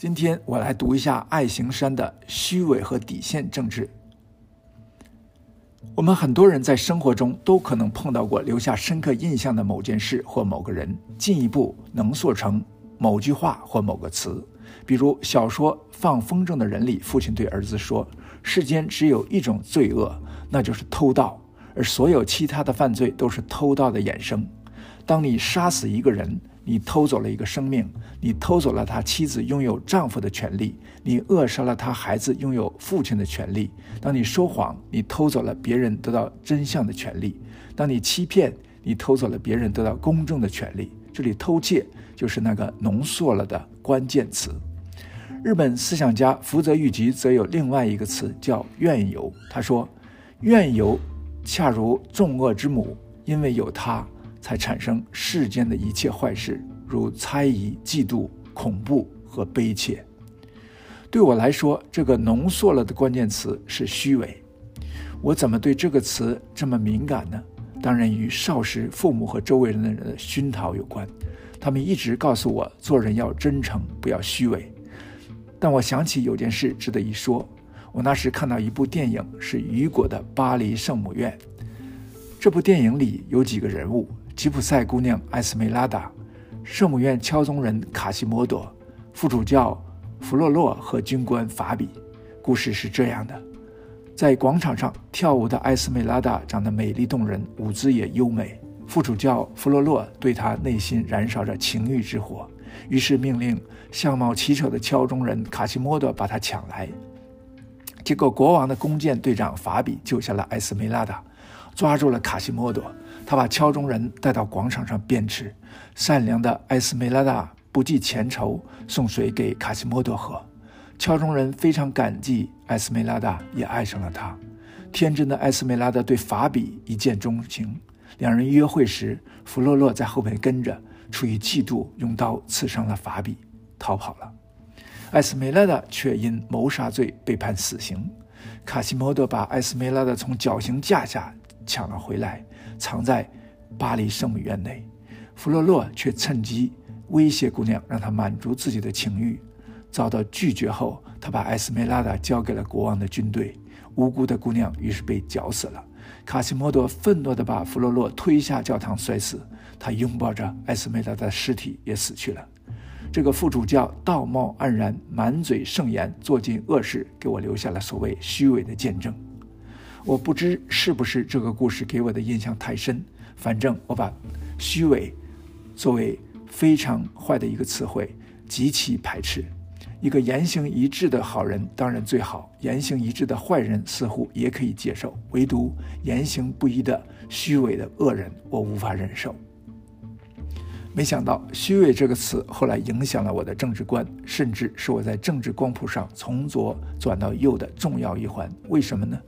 今天我来读一下爱行山的虚伪和底线政治。我们很多人在生活中都可能碰到过留下深刻印象的某件事或某个人，进一步浓缩成某句话或某个词。比如小说《放风筝的人》里，父亲对儿子说：“世间只有一种罪恶，那就是偷盗，而所有其他的犯罪都是偷盗的衍生。当你杀死一个人。”你偷走了一个生命，你偷走了他妻子拥有丈夫的权利，你扼杀了他孩子拥有父亲的权利。当你说谎，你偷走了别人得到真相的权利；当你欺骗，你偷走了别人得到公正的权利。这里偷窃就是那个浓缩了的关键词。日本思想家福泽谕吉则有另外一个词叫怨尤。他说：“怨尤恰如众恶之母，因为有它。”才产生世间的一切坏事，如猜疑、嫉妒、恐怖和悲切。对我来说，这个浓缩了的关键词是虚伪。我怎么对这个词这么敏感呢？当然与少时父母和周围人的人的熏陶有关。他们一直告诉我，做人要真诚，不要虚伪。但我想起有件事值得一说。我那时看到一部电影，是雨果的《巴黎圣母院》。这部电影里有几个人物。吉普赛姑娘艾斯梅拉达，圣母院敲钟人卡西莫多，副主教弗洛洛和军官法比。故事是这样的：在广场上跳舞的艾斯梅拉达长得美丽动人，舞姿也优美。副主教弗洛洛对她内心燃烧着情欲之火，于是命令相貌奇丑的敲钟人卡西莫多把她抢来。结果，国王的弓箭队长法比救下了艾斯梅拉达，抓住了卡西莫多。他把敲钟人带到广场上鞭笞，善良的艾斯梅拉达不计前仇，送水给卡西莫多喝。敲钟人非常感激艾斯梅拉达，也爱上了他。天真的艾斯梅拉达对法比一见钟情，两人约会时，弗洛洛在后面跟着，出于嫉妒，用刀刺伤了法比，逃跑了。艾斯梅拉达却因谋杀罪被判死刑。卡西莫多把艾斯梅拉达从绞刑架下抢了回来。藏在巴黎圣母院内，弗洛洛却趁机威胁姑娘，让她满足自己的情欲。遭到拒绝后，他把艾斯梅拉达交给了国王的军队。无辜的姑娘于是被绞死了。卡西莫多愤怒地把弗洛洛推下教堂摔死，他拥抱着艾斯梅拉达的尸体也死去了。这个副主教道貌岸然，满嘴圣言，做尽恶事，给我留下了所谓虚伪的见证。我不知是不是这个故事给我的印象太深，反正我把“虚伪”作为非常坏的一个词汇，极其排斥。一个言行一致的好人当然最好，言行一致的坏人似乎也可以接受，唯独言行不一的虚伪的恶人，我无法忍受。没想到“虚伪”这个词后来影响了我的政治观，甚至是我在政治光谱上从左转到右的重要一环。为什么呢？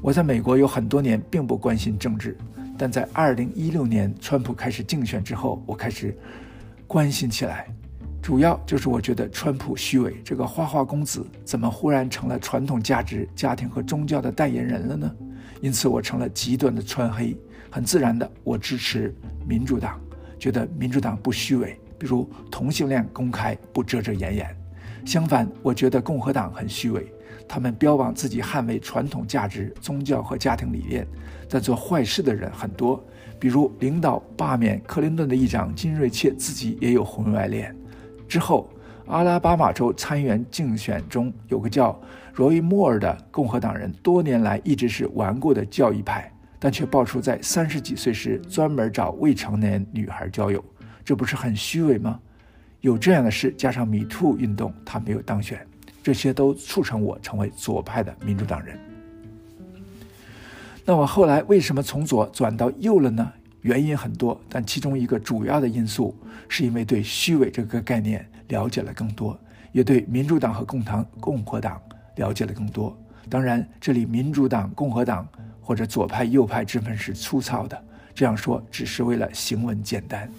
我在美国有很多年并不关心政治，但在2016年川普开始竞选之后，我开始关心起来。主要就是我觉得川普虚伪，这个花花公子怎么忽然成了传统价值、家庭和宗教的代言人了呢？因此，我成了极端的川黑。很自然的，我支持民主党，觉得民主党不虚伪，比如同性恋公开不遮遮掩掩。相反，我觉得共和党很虚伪。他们标榜自己捍卫传统价值、宗教和家庭理念，但做坏事的人很多。比如，领导罢免克林顿的议长金瑞切，自己也有婚外恋。之后，阿拉巴马州参议员竞选中有个叫罗伊·莫尔的共和党人，多年来一直是顽固的教义派，但却爆出在三十几岁时专门找未成年女孩交友，这不是很虚伪吗？有这样的事，加上米兔运动，他没有当选。这些都促成我成为左派的民主党人。那我后来为什么从左转到右了呢？原因很多，但其中一个主要的因素是因为对虚伪这个概念了解了更多，也对民主党和共党共和党了解了更多。当然，这里民主党、共和党或者左派、右派之分是粗糙的，这样说只是为了行文简单。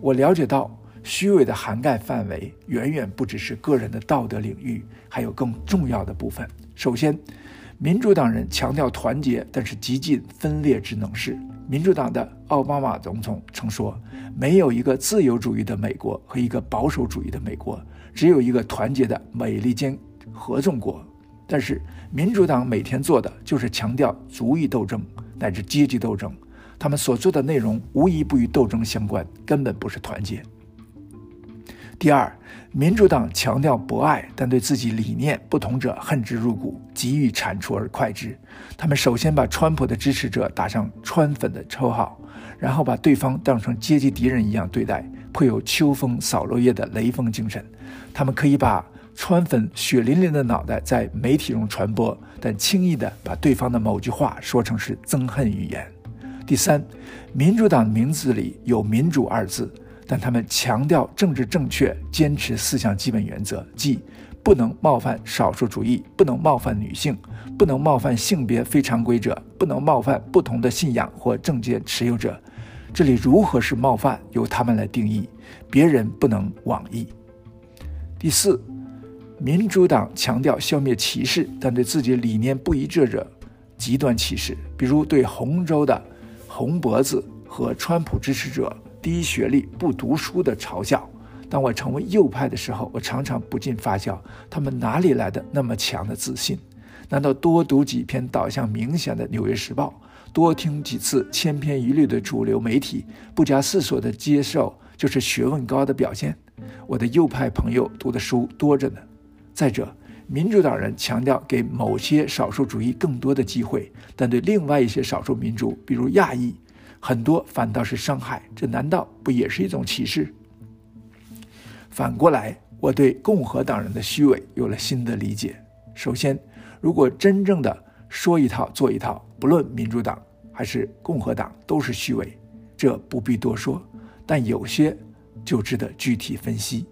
我了解到。虚伪的涵盖范围远远不只是个人的道德领域，还有更重要的部分。首先，民主党人强调团结，但是极尽分裂之能事；民主党的奥巴马总统曾说：“没有一个自由主义的美国和一个保守主义的美国，只有一个团结的美利坚合众国。”但是，民主党每天做的就是强调族裔斗争乃至阶级斗争，他们所做的内容无一不与斗争相关，根本不是团结。第二，民主党强调博爱，但对自己理念不同者恨之入骨，急于铲除而快之。他们首先把川普的支持者打上“川粉”的称号，然后把对方当成阶级敌人一样对待，颇有秋风扫落叶的雷锋精神。他们可以把川粉血淋淋的脑袋在媒体中传播，但轻易地把对方的某句话说成是憎恨语言。第三，民主党名字里有“民主”二字。但他们强调政治正确，坚持四项基本原则，即不能冒犯少数主义，不能冒犯女性，不能冒犯性别非常规者，不能冒犯不同的信仰或政见持有者。这里如何是冒犯，由他们来定义，别人不能妄议。第四，民主党强调消灭歧视，但对自己理念不一致者极端歧视，比如对红州的红脖子和川普支持者。低学历、不读书的嘲笑。当我成为右派的时候，我常常不禁发笑：他们哪里来的那么强的自信？难道多读几篇导向明显的《纽约时报》，多听几次千篇一律的主流媒体，不加思索的接受，就是学问高的表现？我的右派朋友读的书多着呢。再者，民主党人强调给某些少数主义更多的机会，但对另外一些少数民族，比如亚裔，很多反倒是伤害，这难道不也是一种歧视？反过来，我对共和党人的虚伪有了新的理解。首先，如果真正的说一套做一套，不论民主党还是共和党都是虚伪，这不必多说。但有些就值得具体分析。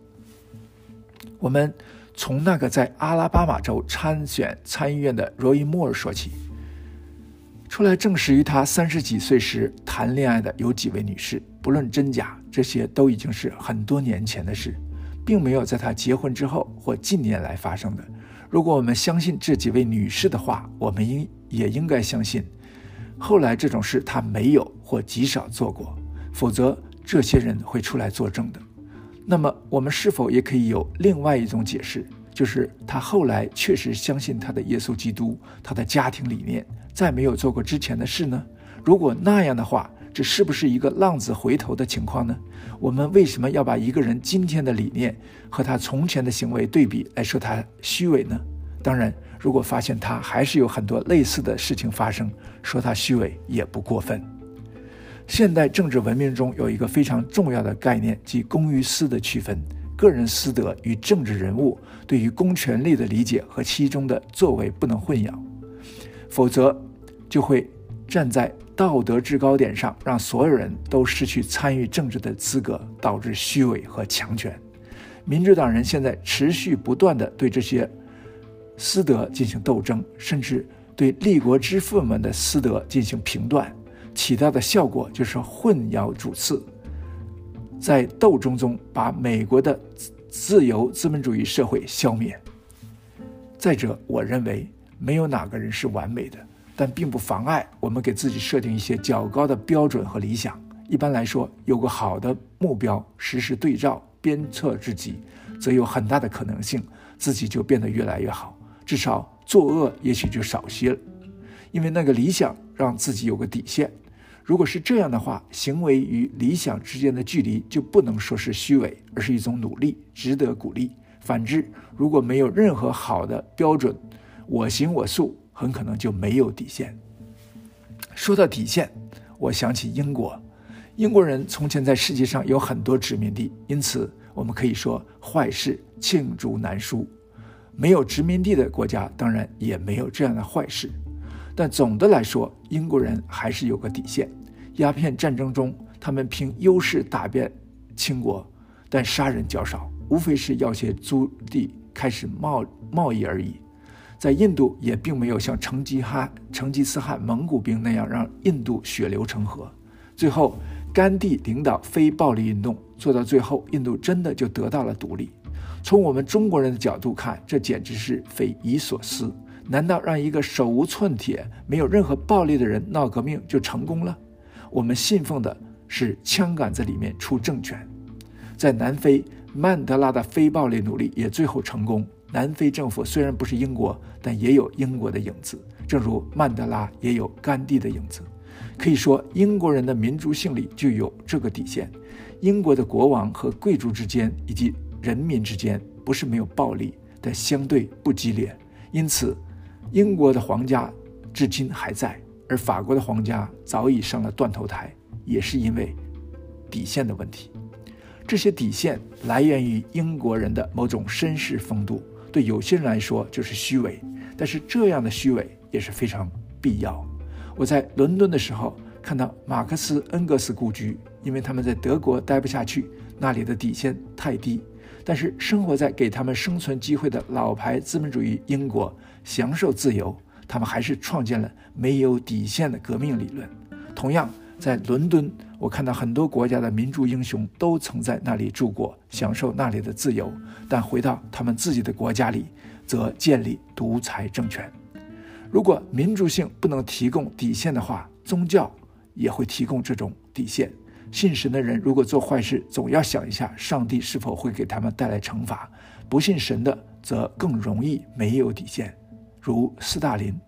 我们从那个在阿拉巴马州参选参议院的罗伊·莫尔说起。出来证实，于他三十几岁时谈恋爱的有几位女士，不论真假，这些都已经是很多年前的事，并没有在他结婚之后或近年来发生的。如果我们相信这几位女士的话，我们应也应该相信，后来这种事他没有或极少做过，否则这些人会出来作证的。那么，我们是否也可以有另外一种解释，就是他后来确实相信他的耶稣基督，他的家庭理念？再没有做过之前的事呢？如果那样的话，这是不是一个浪子回头的情况呢？我们为什么要把一个人今天的理念和他从前的行为对比来说他虚伪呢？当然，如果发现他还是有很多类似的事情发生，说他虚伪也不过分。现代政治文明中有一个非常重要的概念，即公与私的区分，个人私德与政治人物对于公权力的理解和其中的作为不能混淆，否则。就会站在道德制高点上，让所有人都失去参与政治的资格，导致虚伪和强权。民主党人现在持续不断地对这些私德进行斗争，甚至对立国之父们的私德进行评断，起到的效果就是混淆主次，在斗争中把美国的自由资本主义社会消灭。再者，我认为没有哪个人是完美的。但并不妨碍我们给自己设定一些较高的标准和理想。一般来说，有个好的目标，实时对照、鞭策自己，则有很大的可能性自己就变得越来越好，至少作恶也许就少些了。因为那个理想让自己有个底线。如果是这样的话，行为与理想之间的距离就不能说是虚伪，而是一种努力，值得鼓励。反之，如果没有任何好的标准，我行我素。很可能就没有底线。说到底线，我想起英国。英国人从前在世界上有很多殖民地，因此我们可以说坏事罄竹难书。没有殖民地的国家，当然也没有这样的坏事。但总的来说，英国人还是有个底线。鸦片战争中，他们凭优势打遍清国，但杀人较少，无非是要些租地，开始贸贸易而已。在印度也并没有像成吉汗、成吉思汗、蒙古兵那样让印度血流成河。最后，甘地领导非暴力运动，做到最后，印度真的就得到了独立。从我们中国人的角度看，这简直是匪夷所思。难道让一个手无寸铁、没有任何暴力的人闹革命就成功了？我们信奉的是枪杆子里面出政权。在南非，曼德拉的非暴力努力也最后成功。南非政府虽然不是英国，但也有英国的影子，正如曼德拉也有甘地的影子。可以说，英国人的民族性里就有这个底线。英国的国王和贵族之间，以及人民之间，不是没有暴力，但相对不激烈。因此，英国的皇家至今还在，而法国的皇家早已上了断头台，也是因为底线的问题。这些底线来源于英国人的某种绅士风度。对有些人来说就是虚伪，但是这样的虚伪也是非常必要。我在伦敦的时候看到马克思恩格斯故居，因为他们在德国待不下去，那里的底线太低。但是生活在给他们生存机会的老牌资本主义英国，享受自由，他们还是创建了没有底线的革命理论。同样，在伦敦，我看到很多国家的民族英雄都曾在那里住过，享受那里的自由。但回到他们自己的国家里，则建立独裁政权。如果民族性不能提供底线的话，宗教也会提供这种底线。信神的人如果做坏事，总要想一下上帝是否会给他们带来惩罚；不信神的，则更容易没有底线，如斯大林。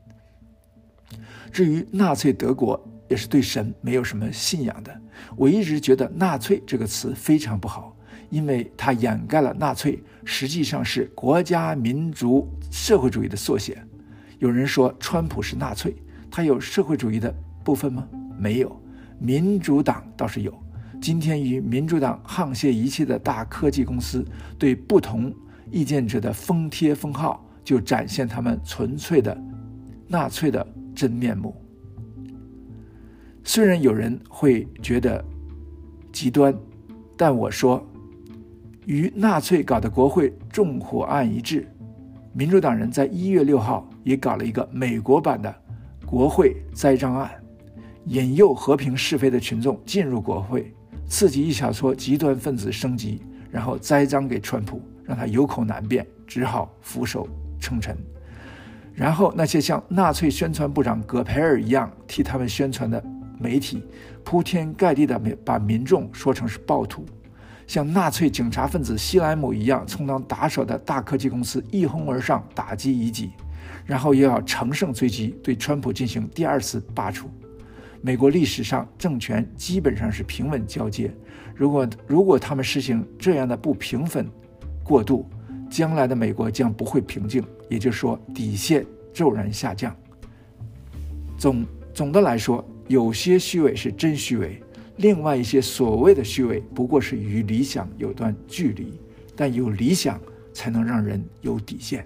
至于纳粹德国，也是对神没有什么信仰的。我一直觉得“纳粹”这个词非常不好。因为它掩盖了纳粹实际上是国家民族社会主义的缩写。有人说川普是纳粹，他有社会主义的部分吗？没有。民主党倒是有。今天与民主党沆瀣一气的大科技公司对不同意见者的封贴封号，就展现他们纯粹的纳粹的真面目。虽然有人会觉得极端，但我说。与纳粹搞的国会纵火案一致，民主党人在一月六号也搞了一个美国版的国会栽赃案，引诱和平是非的群众进入国会，刺激一小撮极端分子升级，然后栽赃给川普，让他有口难辩，只好俯首称臣。然后那些像纳粹宣传部长葛培尔一样替他们宣传的媒体，铺天盖地的把民众说成是暴徒。像纳粹警察分子希莱姆一样充当打手的大科技公司一哄而上打击异己，然后又要乘胜追击，对川普进行第二次罢黜。美国历史上政权基本上是平稳交接，如果如果他们实行这样的不平分过渡，将来的美国将不会平静，也就是说底线骤然下降。总总的来说，有些虚伪是真虚伪。另外一些所谓的虚伪，不过是与理想有段距离，但有理想才能让人有底线。